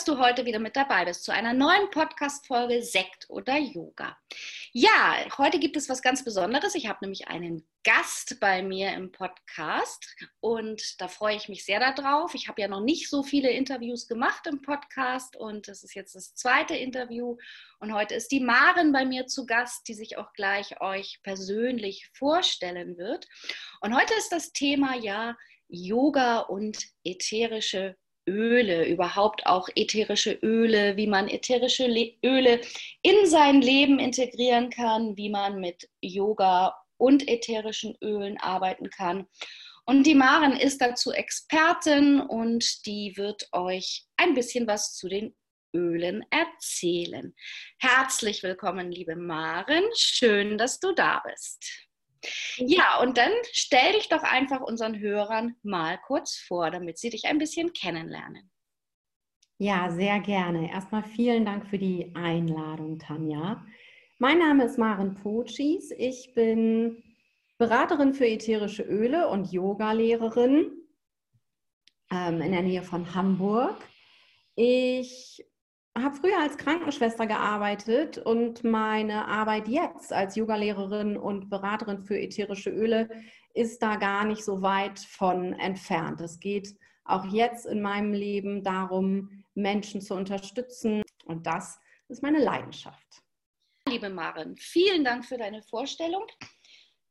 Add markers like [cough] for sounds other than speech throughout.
Dass du heute wieder mit dabei bist zu einer neuen Podcast-Folge Sekt oder Yoga. Ja, heute gibt es was ganz Besonderes. Ich habe nämlich einen Gast bei mir im Podcast und da freue ich mich sehr darauf. Ich habe ja noch nicht so viele Interviews gemacht im Podcast und das ist jetzt das zweite Interview. Und heute ist die Maren bei mir zu Gast, die sich auch gleich euch persönlich vorstellen wird. Und heute ist das Thema ja Yoga und ätherische Öle, überhaupt auch ätherische Öle, wie man ätherische Le Öle in sein Leben integrieren kann, wie man mit Yoga und ätherischen Ölen arbeiten kann. Und die Maren ist dazu Expertin und die wird euch ein bisschen was zu den Ölen erzählen. Herzlich willkommen, liebe Maren. Schön, dass du da bist. Ja, und dann stell dich doch einfach unseren Hörern mal kurz vor, damit sie dich ein bisschen kennenlernen. Ja, sehr gerne. Erstmal vielen Dank für die Einladung, Tanja. Mein Name ist Maren Pochis. Ich bin Beraterin für ätherische Öle und Yogalehrerin ähm, in der Nähe von Hamburg. Ich habe früher als Krankenschwester gearbeitet und meine Arbeit jetzt als Yogalehrerin und Beraterin für ätherische Öle ist da gar nicht so weit von entfernt. Es geht auch jetzt in meinem Leben darum, Menschen zu unterstützen und das ist meine Leidenschaft. Liebe Maren, vielen Dank für deine Vorstellung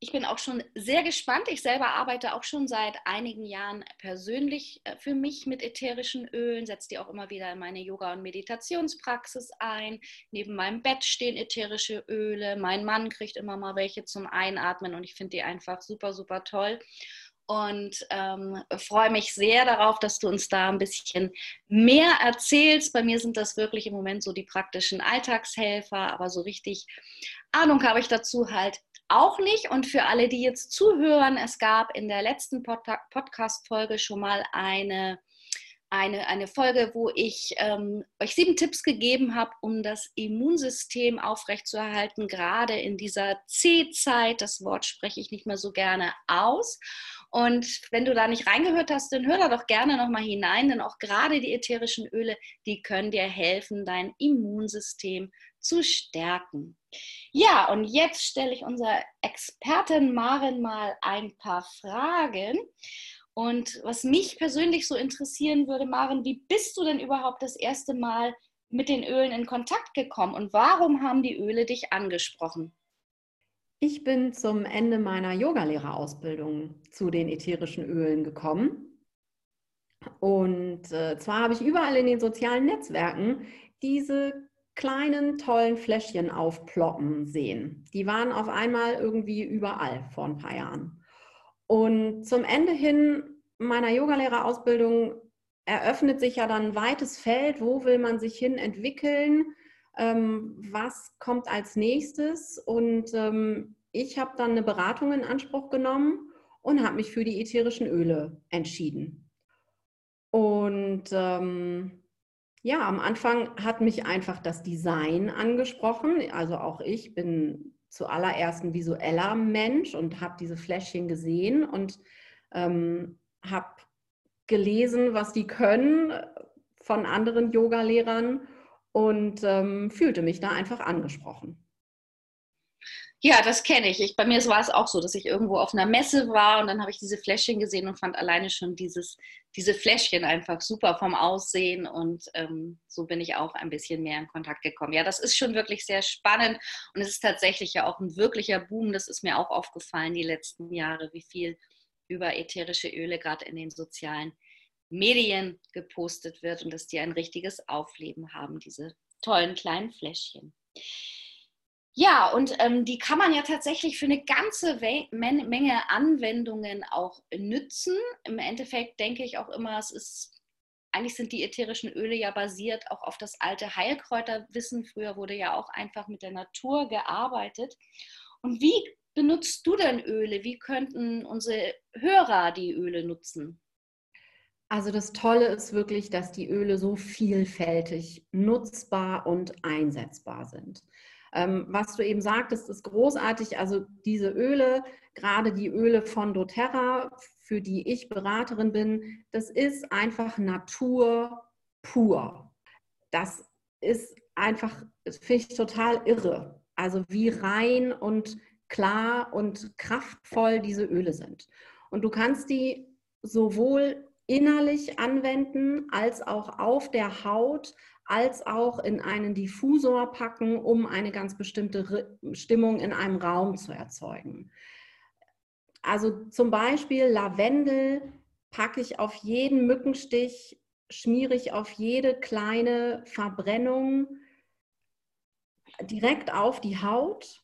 ich bin auch schon sehr gespannt. Ich selber arbeite auch schon seit einigen Jahren persönlich äh, für mich mit ätherischen Ölen, setze die auch immer wieder in meine Yoga- und Meditationspraxis ein. Neben meinem Bett stehen ätherische Öle. Mein Mann kriegt immer mal welche zum Einatmen und ich finde die einfach super, super toll. Und ähm, freue mich sehr darauf, dass du uns da ein bisschen mehr erzählst. Bei mir sind das wirklich im Moment so die praktischen Alltagshelfer, aber so richtig Ahnung habe ich dazu halt auch nicht. Und für alle, die jetzt zuhören, es gab in der letzten Pod Podcast-Folge schon mal eine, eine, eine Folge, wo ich ähm, euch sieben Tipps gegeben habe, um das Immunsystem aufrechtzuerhalten, gerade in dieser C-Zeit. Das Wort spreche ich nicht mehr so gerne aus. Und wenn du da nicht reingehört hast, dann hör da doch gerne nochmal hinein, denn auch gerade die ätherischen Öle, die können dir helfen, dein Immunsystem zu stärken. Ja, und jetzt stelle ich unserer Expertin Maren mal ein paar Fragen. Und was mich persönlich so interessieren würde, Maren, wie bist du denn überhaupt das erste Mal mit den Ölen in Kontakt gekommen und warum haben die Öle dich angesprochen? Ich bin zum Ende meiner Yogalehrerausbildung zu den ätherischen Ölen gekommen. Und äh, zwar habe ich überall in den sozialen Netzwerken diese kleinen, tollen Fläschchen aufploppen sehen. Die waren auf einmal irgendwie überall vor ein paar Jahren. Und zum Ende hin meiner Yogalehrerausbildung eröffnet sich ja dann ein weites Feld, wo will man sich hin entwickeln, ähm, was kommt als nächstes. Und ähm, ich habe dann eine Beratung in Anspruch genommen und habe mich für die ätherischen Öle entschieden. Und ähm, ja, am Anfang hat mich einfach das Design angesprochen. Also auch ich bin zuallererst ein visueller Mensch und habe diese Fläschchen gesehen und ähm, habe gelesen, was die können von anderen Yogalehrern und ähm, fühlte mich da einfach angesprochen. Ja, das kenne ich. ich. Bei mir war es auch so, dass ich irgendwo auf einer Messe war und dann habe ich diese Fläschchen gesehen und fand alleine schon dieses, diese Fläschchen einfach super vom Aussehen und ähm, so bin ich auch ein bisschen mehr in Kontakt gekommen. Ja, das ist schon wirklich sehr spannend und es ist tatsächlich ja auch ein wirklicher Boom. Das ist mir auch aufgefallen die letzten Jahre, wie viel über ätherische Öle gerade in den sozialen Medien gepostet wird und dass die ein richtiges Aufleben haben, diese tollen kleinen Fläschchen. Ja, und ähm, die kann man ja tatsächlich für eine ganze We Menge Anwendungen auch nützen. Im Endeffekt denke ich auch immer, es ist, eigentlich sind die ätherischen Öle ja basiert auch auf das alte Heilkräuterwissen. Früher wurde ja auch einfach mit der Natur gearbeitet. Und wie benutzt du denn Öle? Wie könnten unsere Hörer die Öle nutzen? Also das Tolle ist wirklich, dass die Öle so vielfältig nutzbar und einsetzbar sind. Ähm, was du eben sagtest, ist großartig. Also diese Öle, gerade die Öle von doTERRA, für die ich Beraterin bin, das ist einfach Natur pur. Das ist einfach, finde ich total irre. Also wie rein und klar und kraftvoll diese Öle sind. Und du kannst die sowohl innerlich anwenden als auch auf der Haut, als auch in einen Diffusor packen, um eine ganz bestimmte Stimmung in einem Raum zu erzeugen. Also zum Beispiel Lavendel packe ich auf jeden Mückenstich, schmiere ich auf jede kleine Verbrennung direkt auf die Haut.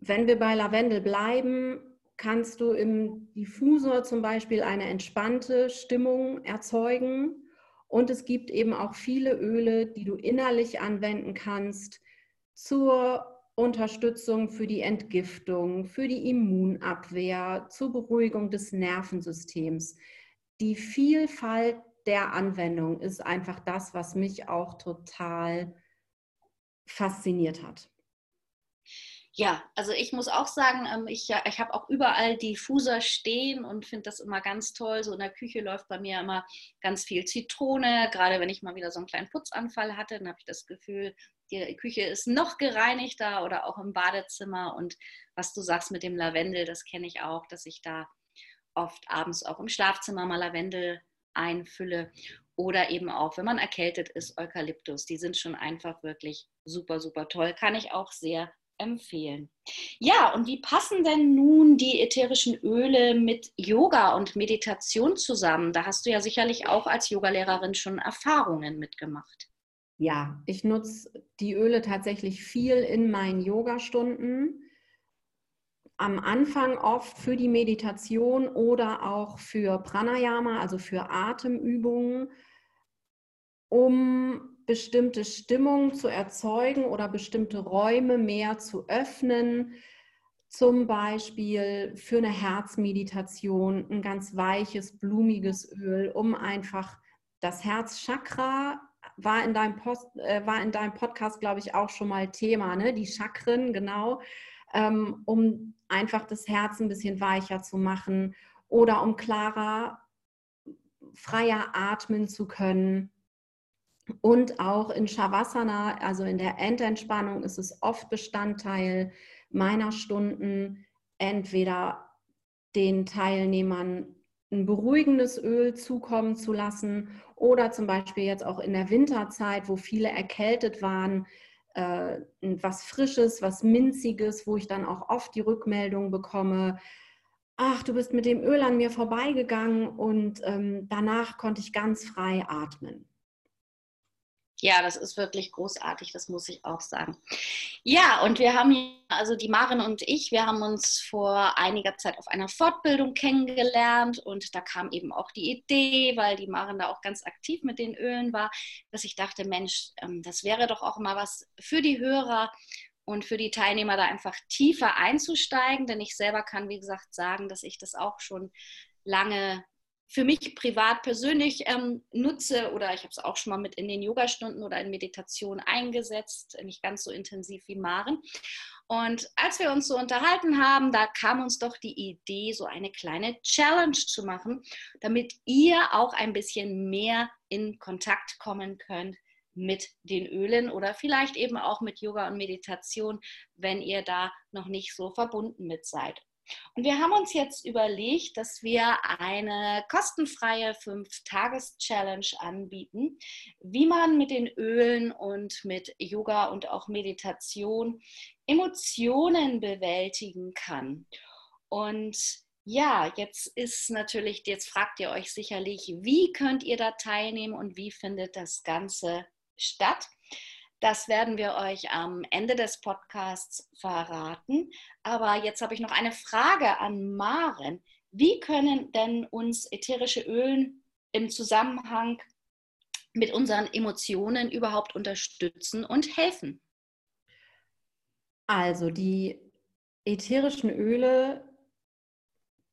Wenn wir bei Lavendel bleiben, kannst du im Diffusor zum Beispiel eine entspannte Stimmung erzeugen und es gibt eben auch viele Öle, die du innerlich anwenden kannst zur Unterstützung für die Entgiftung, für die Immunabwehr, zur Beruhigung des Nervensystems. Die Vielfalt der Anwendung ist einfach das, was mich auch total fasziniert hat. Ja, also ich muss auch sagen, ähm, ich, ich habe auch überall Diffuser stehen und finde das immer ganz toll. So in der Küche läuft bei mir immer ganz viel Zitrone. Gerade wenn ich mal wieder so einen kleinen Putzanfall hatte, dann habe ich das Gefühl, die Küche ist noch gereinigter oder auch im Badezimmer. Und was du sagst mit dem Lavendel, das kenne ich auch, dass ich da oft abends auch im Schlafzimmer mal Lavendel einfülle. Oder eben auch, wenn man erkältet ist, Eukalyptus. Die sind schon einfach wirklich super, super toll. Kann ich auch sehr empfehlen. Ja, und wie passen denn nun die ätherischen Öle mit Yoga und Meditation zusammen? Da hast du ja sicherlich auch als Yogalehrerin schon Erfahrungen mitgemacht. Ja, ich nutze die Öle tatsächlich viel in meinen Yogastunden. Am Anfang oft für die Meditation oder auch für Pranayama, also für Atemübungen, um bestimmte Stimmung zu erzeugen oder bestimmte Räume mehr zu öffnen. Zum Beispiel für eine Herzmeditation ein ganz weiches, blumiges Öl, um einfach das Herzchakra war in deinem, Post, äh, war in deinem Podcast, glaube ich, auch schon mal Thema, ne? die Chakren, genau, ähm, um einfach das Herz ein bisschen weicher zu machen oder um klarer, freier atmen zu können. Und auch in Shavasana, also in der Endentspannung, ist es oft Bestandteil meiner Stunden, entweder den Teilnehmern ein beruhigendes Öl zukommen zu lassen oder zum Beispiel jetzt auch in der Winterzeit, wo viele erkältet waren, äh, was Frisches, was Minziges, wo ich dann auch oft die Rückmeldung bekomme, ach, du bist mit dem Öl an mir vorbeigegangen und ähm, danach konnte ich ganz frei atmen. Ja, das ist wirklich großartig, das muss ich auch sagen. Ja, und wir haben, also die Maren und ich, wir haben uns vor einiger Zeit auf einer Fortbildung kennengelernt und da kam eben auch die Idee, weil die Maren da auch ganz aktiv mit den Ölen war, dass ich dachte, Mensch, ähm, das wäre doch auch mal was für die Hörer und für die Teilnehmer da einfach tiefer einzusteigen, denn ich selber kann, wie gesagt, sagen, dass ich das auch schon lange für mich privat persönlich ähm, nutze oder ich habe es auch schon mal mit in den Yogastunden oder in Meditation eingesetzt, nicht ganz so intensiv wie Maren. Und als wir uns so unterhalten haben, da kam uns doch die Idee, so eine kleine Challenge zu machen, damit ihr auch ein bisschen mehr in Kontakt kommen könnt mit den Ölen oder vielleicht eben auch mit Yoga und Meditation, wenn ihr da noch nicht so verbunden mit seid. Und wir haben uns jetzt überlegt, dass wir eine kostenfreie 5-Tages-Challenge anbieten, wie man mit den Ölen und mit Yoga und auch Meditation Emotionen bewältigen kann. Und ja, jetzt ist natürlich, jetzt fragt ihr euch sicherlich, wie könnt ihr da teilnehmen und wie findet das Ganze statt? Das werden wir euch am Ende des Podcasts verraten. Aber jetzt habe ich noch eine Frage an Maren. Wie können denn uns ätherische Ölen im Zusammenhang mit unseren Emotionen überhaupt unterstützen und helfen? Also die ätherischen Öle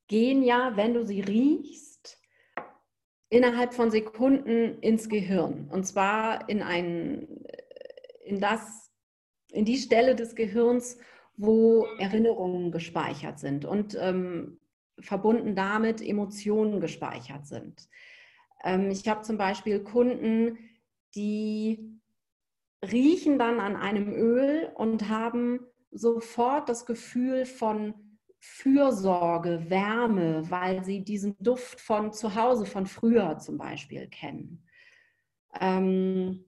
gehen ja, wenn du sie riechst, innerhalb von Sekunden ins Gehirn. Und zwar in, ein, in, das, in die Stelle des Gehirns, wo Erinnerungen gespeichert sind und ähm, verbunden damit Emotionen gespeichert sind. Ähm, ich habe zum Beispiel Kunden, die riechen dann an einem Öl und haben sofort das Gefühl von Fürsorge, Wärme, weil sie diesen Duft von zu Hause, von früher zum Beispiel kennen. Ähm,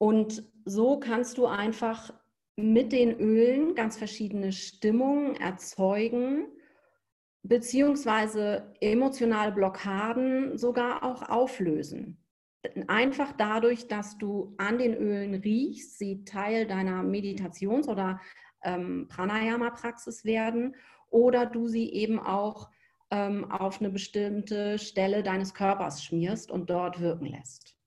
und so kannst du einfach mit den Ölen ganz verschiedene Stimmungen erzeugen beziehungsweise emotionale Blockaden sogar auch auflösen. Einfach dadurch, dass du an den Ölen riechst, sie Teil deiner Meditations- oder ähm, Pranayama-Praxis werden oder du sie eben auch ähm, auf eine bestimmte Stelle deines Körpers schmierst und dort wirken lässt.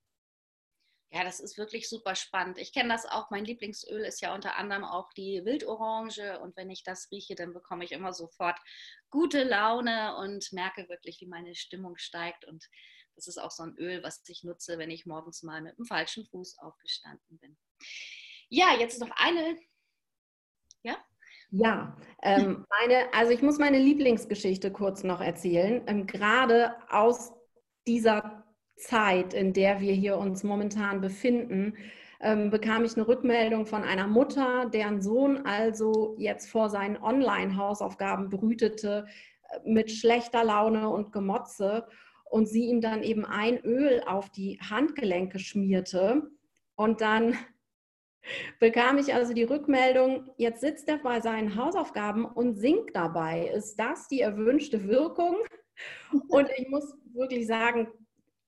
Ja, das ist wirklich super spannend. Ich kenne das auch. Mein Lieblingsöl ist ja unter anderem auch die Wildorange. Und wenn ich das rieche, dann bekomme ich immer sofort gute Laune und merke wirklich, wie meine Stimmung steigt. Und das ist auch so ein Öl, was ich nutze, wenn ich morgens mal mit dem falschen Fuß aufgestanden bin. Ja, jetzt noch eine. Ja? Ja, ähm, meine, also ich muss meine Lieblingsgeschichte kurz noch erzählen. Ähm, gerade aus dieser Zeit, in der wir hier uns momentan befinden, ähm, bekam ich eine Rückmeldung von einer Mutter, deren Sohn also jetzt vor seinen Online-Hausaufgaben brütete äh, mit schlechter Laune und Gemotze und sie ihm dann eben ein Öl auf die Handgelenke schmierte und dann [laughs] bekam ich also die Rückmeldung, jetzt sitzt er bei seinen Hausaufgaben und singt dabei. Ist das die erwünschte Wirkung? [laughs] Und ich muss wirklich sagen,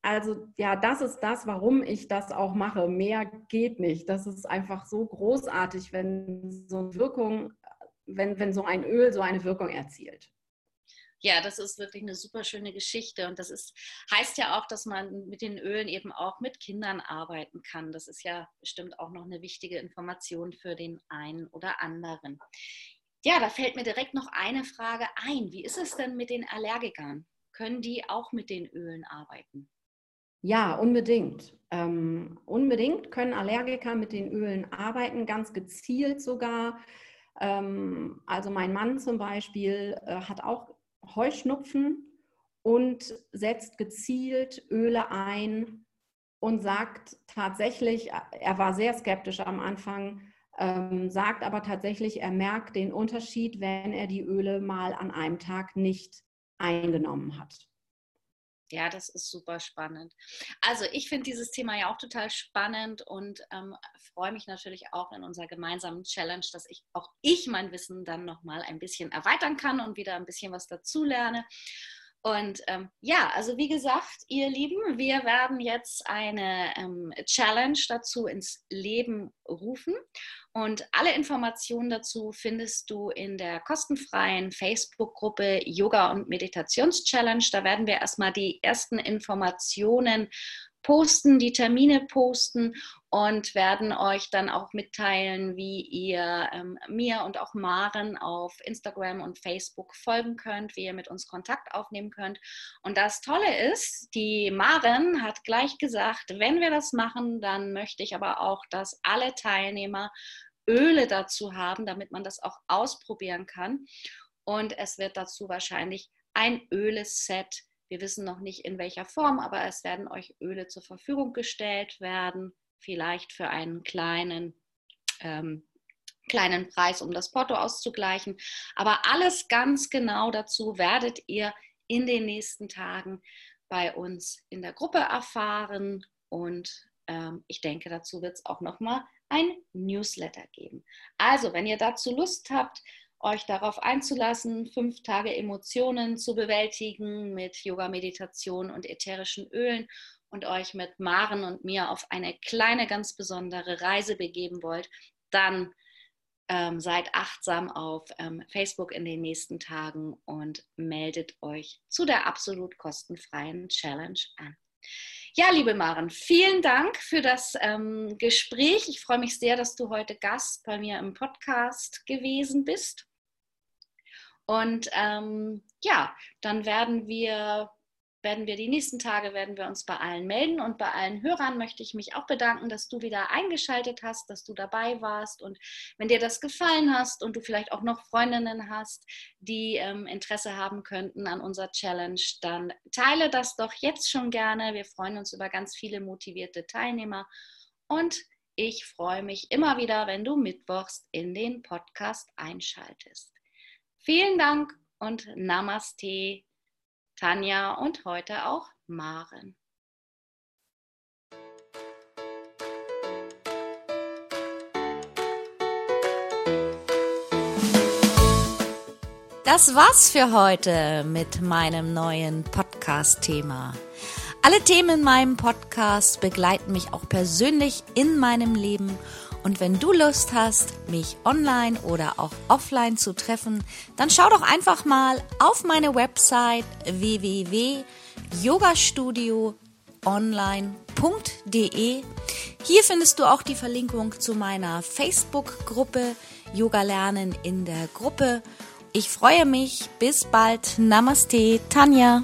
also ja, das ist das, warum ich das auch mache. Mehr geht nicht. Das ist einfach so großartig, wenn so eine Wirkung, wenn, wenn so ein Öl so eine Wirkung erzielt. Ja, das ist wirklich eine super schöne Geschichte und das ist, heißt ja auch, dass man mit den Ölen eben auch mit Kindern arbeiten kann. Das ist ja bestimmt auch noch eine wichtige Information für den einen oder anderen. Ja, da fällt mir direkt noch eine Frage ein. Wie ist es denn mit den Allergikern? Können die auch mit den Ölen arbeiten? Ja, unbedingt. Ähm, unbedingt können Allergiker mit den Ölen arbeiten, ganz gezielt sogar. Ähm, also mein Mann zum Beispiel äh, hat auch Heuschnupfen und setzt gezielt Öle ein und sagt tatsächlich, er war sehr skeptisch am Anfang, ähm, sagt aber tatsächlich, er merkt den Unterschied, wenn er die Öle mal an einem Tag nicht eingenommen hat. Ja, das ist super spannend. Also ich finde dieses Thema ja auch total spannend und ähm, freue mich natürlich auch in unserer gemeinsamen Challenge, dass ich auch ich mein Wissen dann nochmal ein bisschen erweitern kann und wieder ein bisschen was dazulerne. Und ähm, ja, also wie gesagt, ihr Lieben, wir werden jetzt eine ähm, Challenge dazu ins Leben rufen. Und alle Informationen dazu findest du in der kostenfreien Facebook-Gruppe Yoga und Meditations-Challenge. Da werden wir erstmal die ersten Informationen posten, die Termine posten und werden euch dann auch mitteilen, wie ihr ähm, mir und auch Maren auf Instagram und Facebook folgen könnt, wie ihr mit uns Kontakt aufnehmen könnt. Und das Tolle ist, die Maren hat gleich gesagt, wenn wir das machen, dann möchte ich aber auch, dass alle Teilnehmer Öle dazu haben, damit man das auch ausprobieren kann. Und es wird dazu wahrscheinlich ein Öleset wir wissen noch nicht in welcher Form, aber es werden euch Öle zur Verfügung gestellt werden, vielleicht für einen kleinen, ähm, kleinen Preis, um das Porto auszugleichen. Aber alles ganz genau dazu werdet ihr in den nächsten Tagen bei uns in der Gruppe erfahren und ähm, ich denke, dazu wird es auch noch mal ein Newsletter geben. Also, wenn ihr dazu Lust habt, euch darauf einzulassen, fünf Tage Emotionen zu bewältigen mit Yoga, Meditation und ätherischen Ölen und euch mit Maren und mir auf eine kleine, ganz besondere Reise begeben wollt, dann ähm, seid achtsam auf ähm, Facebook in den nächsten Tagen und meldet euch zu der absolut kostenfreien Challenge an. Ja, liebe Maren, vielen Dank für das ähm, Gespräch. Ich freue mich sehr, dass du heute Gast bei mir im Podcast gewesen bist. Und ähm, ja, dann werden wir werden wir die nächsten Tage, werden wir uns bei allen melden und bei allen Hörern möchte ich mich auch bedanken, dass du wieder eingeschaltet hast, dass du dabei warst und wenn dir das gefallen hast und du vielleicht auch noch Freundinnen hast, die ähm, Interesse haben könnten an unserer Challenge, dann teile das doch jetzt schon gerne. Wir freuen uns über ganz viele motivierte Teilnehmer und ich freue mich immer wieder, wenn du mittwochs in den Podcast einschaltest. Vielen Dank und Namaste. Tanja und heute auch Maren. Das war's für heute mit meinem neuen Podcast-Thema. Alle Themen in meinem Podcast begleiten mich auch persönlich in meinem Leben und wenn du Lust hast, mich online oder auch offline zu treffen, dann schau doch einfach mal auf meine Website www.yogastudioonline.de. Hier findest du auch die Verlinkung zu meiner Facebook-Gruppe Yoga lernen in der Gruppe. Ich freue mich. Bis bald. Namaste, Tanja.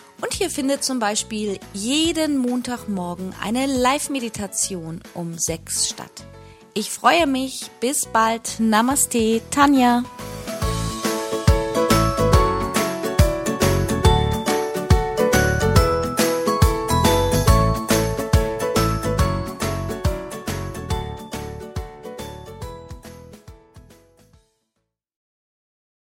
und hier findet zum Beispiel jeden Montagmorgen eine Live-Meditation um sechs statt. Ich freue mich. Bis bald. Namaste, Tanja.